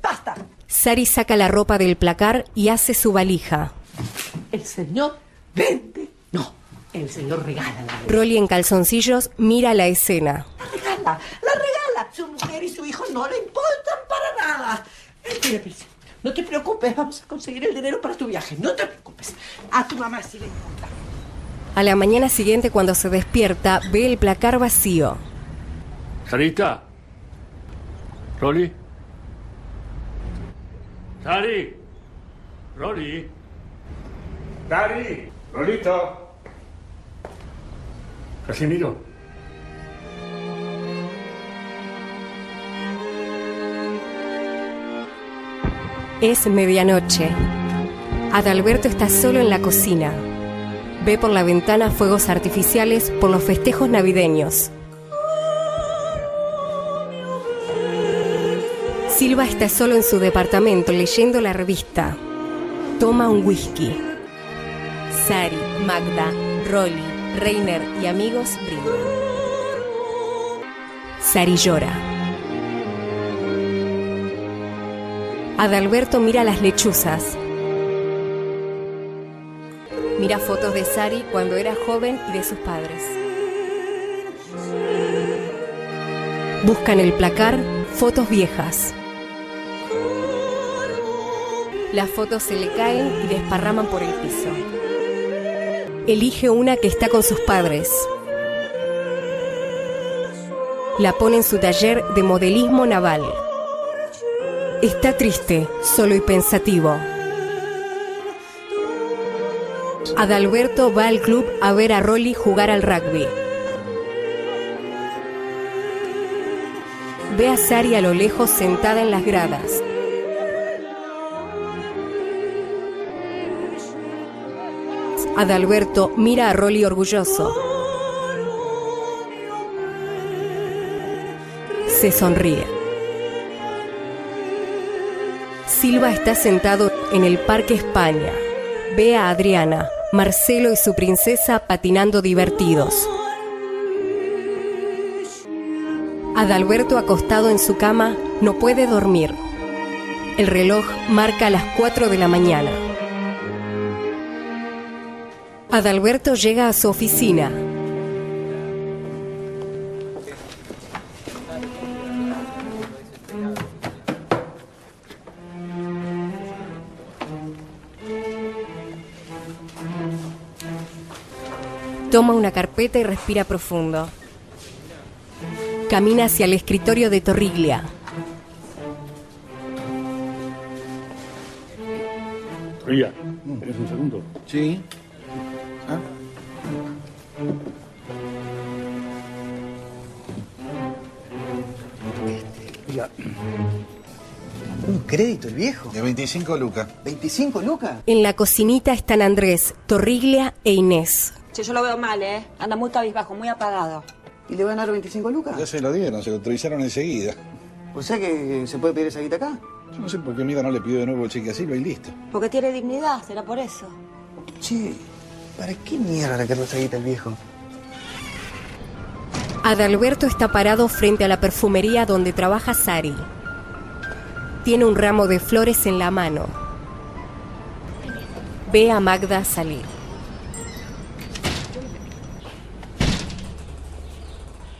Basta. Sari saca la ropa del placar y hace su valija. El señor vende. No, el señor regala la Rolly en calzoncillos mira la escena. regala, la regala. Su mujer y su hijo no le importan para nada. Espera. No te preocupes, vamos a conseguir el dinero para tu viaje. No te preocupes. A tu mamá sí le importa. A la mañana siguiente, cuando se despierta, ve el placar vacío. Sarita. Rolly. Sari. Rolly. Sari. Rolito. Casimiro. Es medianoche. Adalberto está solo en la cocina. Ve por la ventana fuegos artificiales por los festejos navideños. Silva está solo en su departamento leyendo la revista. Toma un whisky. Sari, Magda, Rolly, Reiner y amigos brindan. Sari llora. Adalberto mira las lechuzas. Mira fotos de Sari cuando era joven y de sus padres. Busca en el placar fotos viejas. Las fotos se le caen y desparraman por el piso. Elige una que está con sus padres. La pone en su taller de modelismo naval. Está triste, solo y pensativo. Adalberto va al club a ver a Rolly jugar al rugby. Ve a Sari a lo lejos sentada en las gradas. Adalberto mira a Rolly orgulloso. Se sonríe. Silva está sentado en el Parque España. Ve a Adriana, Marcelo y su princesa patinando divertidos. Adalberto acostado en su cama no puede dormir. El reloj marca las 4 de la mañana. Adalberto llega a su oficina. Toma una carpeta y respira profundo. Camina hacia el escritorio de Torriglia. Oiga, ¿tenés un segundo? Sí. ¿Ah? ¿un crédito el viejo? De 25 lucas. ¿25 lucas? En la cocinita están Andrés, Torriglia e Inés. Che, yo lo veo mal, ¿eh? Anda muy cabizbajo, muy apagado. ¿Y le van a dar 25 lucas? Ya se lo dieron, se lo autorizaron enseguida. O sea que se puede pedir esa guita acá. Yo no sé por qué Mida no le pidió de nuevo el cheque asilo y listo. Porque tiene dignidad, será por eso. Che, ¿para qué mierda le quedó esa guita el viejo? Adalberto está parado frente a la perfumería donde trabaja Sari. Tiene un ramo de flores en la mano. Ve a Magda salir.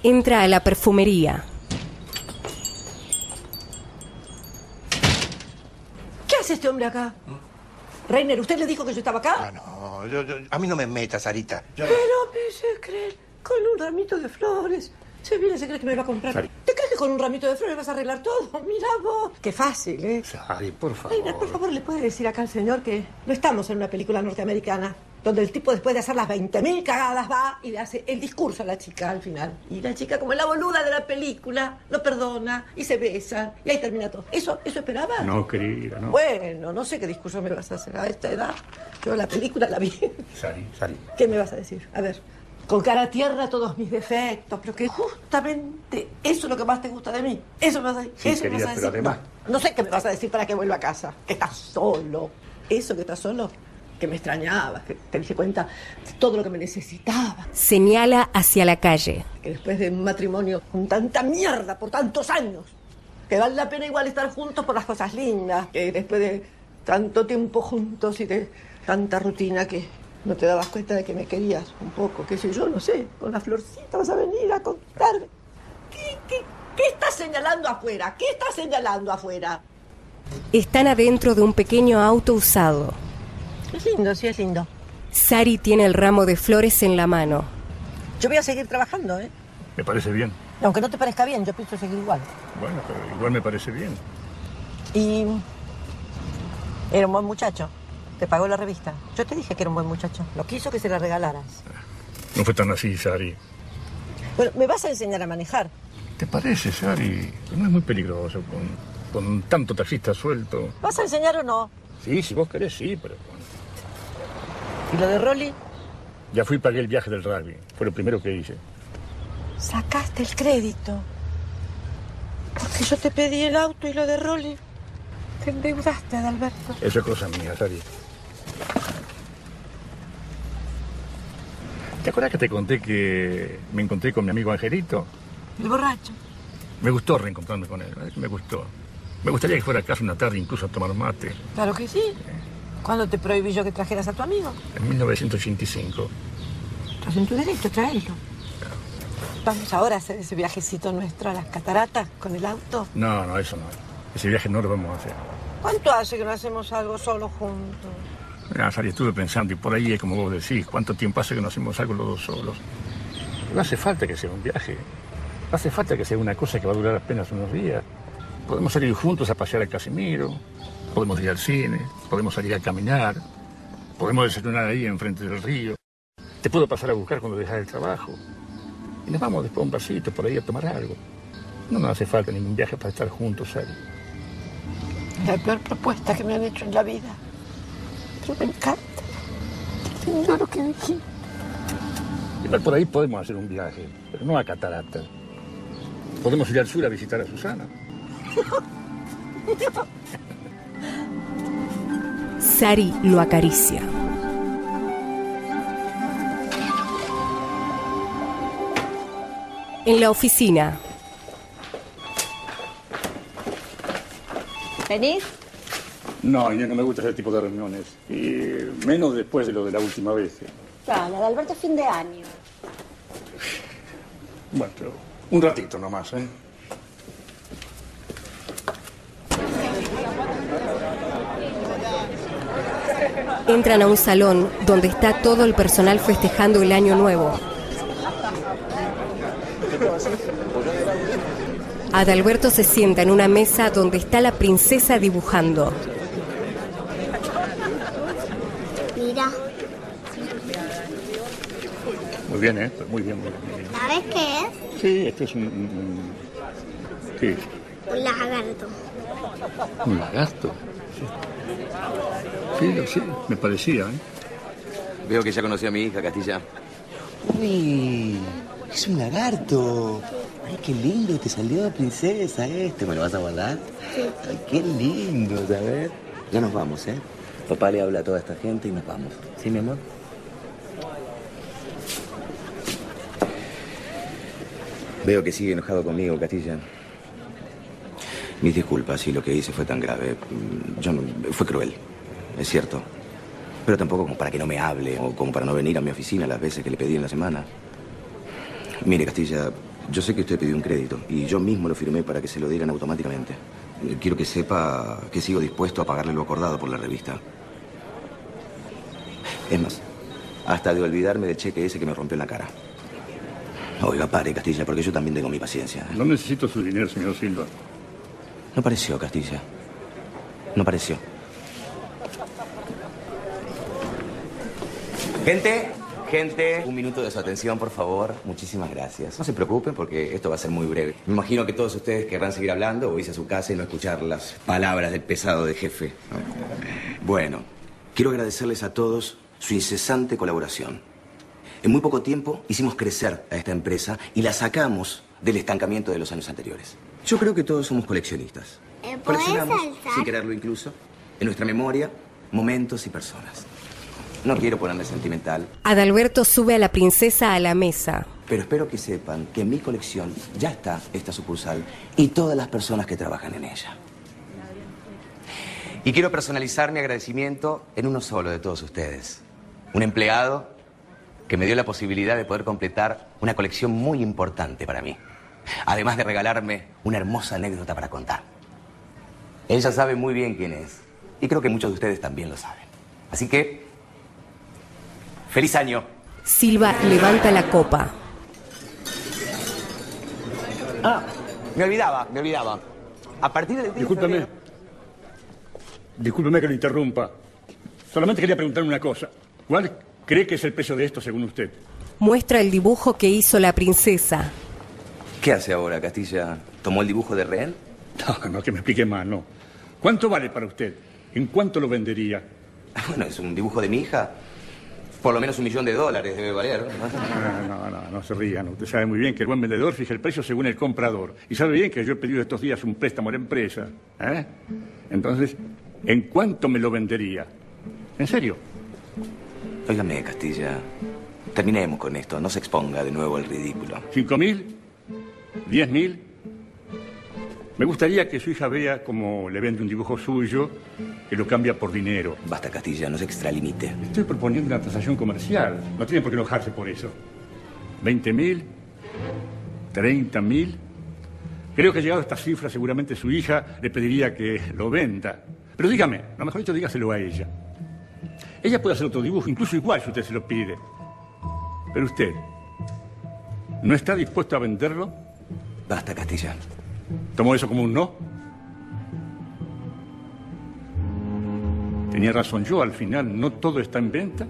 Entra a la perfumería. ¿Qué hace este hombre acá? Reiner, ¿usted le dijo que yo estaba acá? No, yo- yo- a mí no me metas, Sarita. Yo- Pero me se cree con un ramito de flores. Se viene, se cree que me va a comprar. ¿Te crees que con un ramito de flores vas a arreglar todo? Mira vos. Qué fácil, ¿eh? Sari, por favor. Reiner, por favor, ¿le puede decir acá al señor que no estamos en una película norteamericana? Donde el tipo después de hacer las 20.000 cagadas va y le hace el discurso a la chica al final. Y la chica, como la boluda de la película, lo perdona y se besan y ahí termina todo. ¿Eso, eso esperaba? No, querida, no. Bueno, no sé qué discurso me vas a hacer a esta edad. Yo la película la vi. Sari, Sari. ¿Qué me vas a decir? A ver, con cara a tierra todos mis defectos, pero que justamente eso es lo que más te gusta de mí. Eso me vas a, Sí, eso me querida, vas a pero decir. además- No, no sé qué me vas a decir para que vuelva a casa. Que estás solo. Eso que estás solo, que me extrañabas, que te diste cuenta de todo lo que me necesitaba. Señala hacia la calle. Que después de un matrimonio con tanta mierda por tantos años, que vale la pena igual estar juntos por las cosas lindas, que después de tanto tiempo juntos y de tanta rutina que no te dabas cuenta de que me querías un poco, qué sé yo, no sé, con la florcita vas a venir a contarme. ¿Qué, qué, qué estás señalando afuera? ¿Qué estás señalando afuera? Están adentro de un pequeño auto usado. Es lindo, sí es lindo. Sari tiene el ramo de flores en la mano. Yo voy a seguir trabajando, ¿eh? Me parece bien. Aunque no te parezca bien, yo pienso seguir igual. Bueno, pero igual me parece bien. Y era un buen muchacho. Te pagó la revista. Yo te dije que era un buen muchacho. No quiso que se la regalaras. No fue tan así, Sari. Bueno, me vas a enseñar a manejar. ¿Te parece, Sari? No es muy peligroso con, con tanto taxista suelto. ¿Vas a enseñar o no? Sí, si vos querés, sí, pero bueno. ¿Y lo de Rolly? Ya fui y pagué el viaje del rugby. Fue lo primero que hice. Sacaste el crédito. Porque yo te pedí el auto y lo de Rolly. Te endeudaste, Adalberto. Eso es cosa mía, Sari. ¿Te acuerdas que te conté que me encontré con mi amigo Angelito? El borracho. Me gustó reencontrarme con él, ¿eh? me gustó. Me gustaría que fuera a casa una tarde incluso a tomar mate. Claro que sí. ¿Cuándo te prohibí yo que trajeras a tu amigo? En 1985. Estás en tu derecho, tráelo. Vamos ahora a hacer ese viajecito nuestro a las cataratas con el auto. No, no, eso no. Ese viaje no lo vamos a hacer. ¿Cuánto hace que no hacemos algo solo juntos? Mira, Sari, estuve pensando, y por ahí es como vos decís, ¿cuánto tiempo hace que no hacemos algo los dos solos? No hace falta que sea un viaje. No hace falta que sea una cosa que va a durar apenas unos días. Podemos salir juntos a pasear a Casimiro, podemos ir al cine, podemos salir a caminar, podemos desayunar ahí enfrente del río. Te puedo pasar a buscar cuando dejas el trabajo. Y nos vamos después a un pasito por ahí a tomar algo. No nos hace falta ningún viaje para estar juntos, Sari. La peor propuesta que me han hecho en la vida. Pero me encanta. Qué lindo lo que dijiste. Igual por ahí podemos hacer un viaje, pero no a cataratas. Podemos ir al sur a visitar a Susana. Sari lo acaricia. En la oficina, ¿Venís? No, Inés, no me gusta ese tipo de reuniones. Y menos después de lo de la última vez. Claro, la de Alberto es fin de año. Bueno, pero un ratito nomás, ¿eh? Entran a un salón donde está todo el personal festejando el año nuevo. Adalberto se sienta en una mesa donde está la princesa dibujando. Mira, Muy bien, ¿eh? Muy bien, muy. ¿sabes qué es? Sí, esto es un... un- un- ¿Qué? Un lagarto. Un lagarto. Sí, sí, me parecía, ¿eh? Veo que ya conoció a mi hija, Castilla. Uy, es un lagarto. Ay, qué lindo te salió, princesa, este. ¿Me lo vas a guardar? Ay, qué lindo, ¿sabes? Ya nos vamos, ¿eh? Papá le habla a toda esta gente y nos vamos. ¿Sí, mi amor? Veo que sigue enojado conmigo, Castilla. Mis disculpas si lo que hice fue tan grave. Mm, Yo fue cruel, es cierto. Pero tampoco como para que no me hable o como para no venir a mi oficina las veces que le pedí en la semana. Mire, Castilla, yo sé que usted pidió un crédito y yo mismo lo firmé para que se lo dieran automáticamente. Quiero que sepa que sigo dispuesto a pagarle lo acordado por la revista. Es más, hasta de olvidarme del cheque ese que me rompió en la cara. Oiga, pare, Castilla, porque yo también tengo mi paciencia. No necesito su dinero, señor Silva. No pareció, Castilla. No pareció. Gente, gente, un minuto de su atención, por favor. Muchísimas gracias. No se preocupen porque esto va a ser muy breve. Me imagino que todos ustedes querrán seguir hablando o irse a su casa y no escuchar las palabras del pesado de jefe. Bueno, quiero agradecerles a todos su incesante colaboración. En muy poco tiempo hicimos crecer a esta empresa y la sacamos del estancamiento de los años anteriores. Yo creo que todos somos coleccionistas. ¿Eh, ¿Puedes Coleccionamos, sin quererlo incluso, en nuestra memoria, momentos y personas. No quiero ponerme sentimental, Adalberto sube a la princesa a la mesa. pero espero que sepan que en mi colección ya está esta sucursal y todas las personas que trabajan en ella. Y quiero personalizar mi agradecimiento en uno solo de todos ustedes. Un empleado que me dio la posibilidad de poder completar una colección muy importante para mí. Además de regalarme una hermosa anécdota para contar. Ella sabe muy bien quién es. Y creo que muchos de ustedes también lo saben. Así que, feliz año. Silva levanta la copa. Ah, me olvidaba, me olvidaba. A partir del 10 de Discúlpeme. febrero- Discúlpeme que lo interrumpa. Solamente quería preguntarle una cosa. ¿Cuál cree que es el precio de esto según usted? Muestra el dibujo que hizo la princesa. ¿Qué hace ahora, Castilla? ¿Tomó el dibujo de rehén? No, no, que me explique más, no. ¿Cuánto vale para usted? ¿En cuánto lo vendería? Bueno, es un dibujo de mi hija. Por lo menos un millón de dólares debe valer. No, no, no, no se rían. Usted sabe muy bien que el buen vendedor fija el precio según el comprador. Y sabe bien que yo he pedido estos días un préstamo a la empresa. ¿eh? Entonces, ¿en cuánto me lo vendería? ¿En serio? Óigame, Castilla. Terminemos con esto. No se exponga de nuevo al ridículo. ¿Cinco mil? ¿Diez mil? Me gustaría que su hija vea cómo le vende un dibujo suyo que lo cambia por dinero. Basta, Castilla, no se extralimite. Estoy proponiendo una transacción comercial. No tiene por qué enojarse por eso. 20 mil, 30 mil. Creo que llegado a esta cifra, seguramente su hija le pediría que lo venda. Pero dígame, lo mejor dicho, dígaselo a ella. Ella puede hacer otro dibujo, incluso igual si usted se lo pide. Pero usted, ¿no está dispuesto a venderlo? Basta, Castilla. ¿Tomó eso como un no? Tenía razón yo, al final no todo está en venta.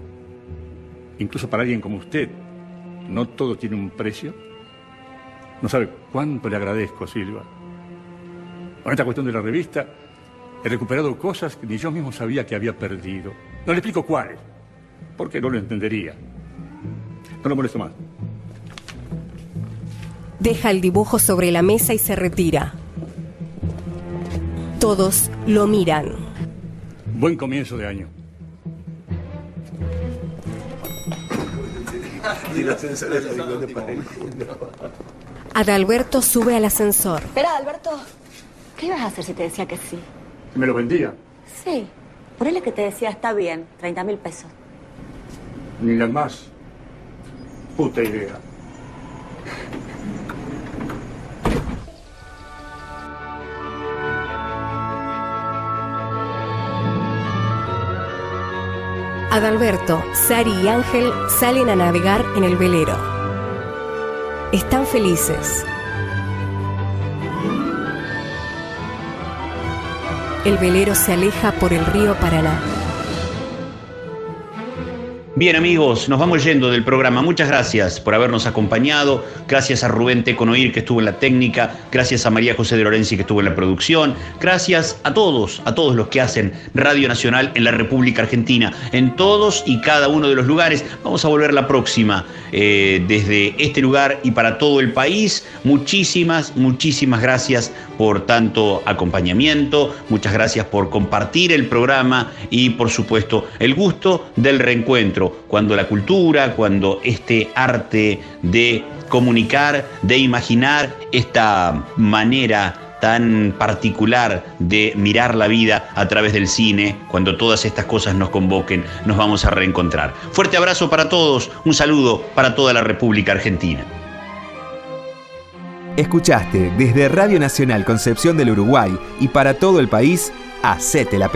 Incluso para alguien como usted, no todo tiene un precio. No sabe cuánto le agradezco, Silva. Con esta cuestión de la revista, he recuperado cosas que ni yo mismo sabía que había perdido. No le explico cuáles, porque no lo entendería. No lo molesto más. Deja el dibujo sobre la mesa y se retira. Todos lo miran. Buen comienzo de año. Adalberto sube al ascensor. Espera, Alberto. ¿Qué ibas a hacer si te decía que sí? Me lo vendía. Sí. Ponele que te decía, está bien, 30 mil pesos. Ni la más puta idea. Adalberto, Sari y Ángel salen a navegar en el velero. Están felices. El velero se aleja por el río Paraná. Bien amigos, nos vamos yendo del programa. Muchas gracias por habernos acompañado. Gracias a Rubén Teconoir que estuvo en la técnica. Gracias a María José de Lorenzi que estuvo en la producción. Gracias a todos, a todos los que hacen Radio Nacional en la República Argentina, en todos y cada uno de los lugares. Vamos a volver la próxima eh, desde este lugar y para todo el país. Muchísimas, muchísimas gracias por tanto acompañamiento. Muchas gracias por compartir el programa y por supuesto el gusto del reencuentro cuando la cultura, cuando este arte de comunicar, de imaginar esta manera tan particular de mirar la vida a través del cine, cuando todas estas cosas nos convoquen, nos vamos a reencontrar. Fuerte abrazo para todos, un saludo para toda la República Argentina. Escuchaste desde Radio Nacional Concepción del Uruguay y para todo el país, Hacete la película.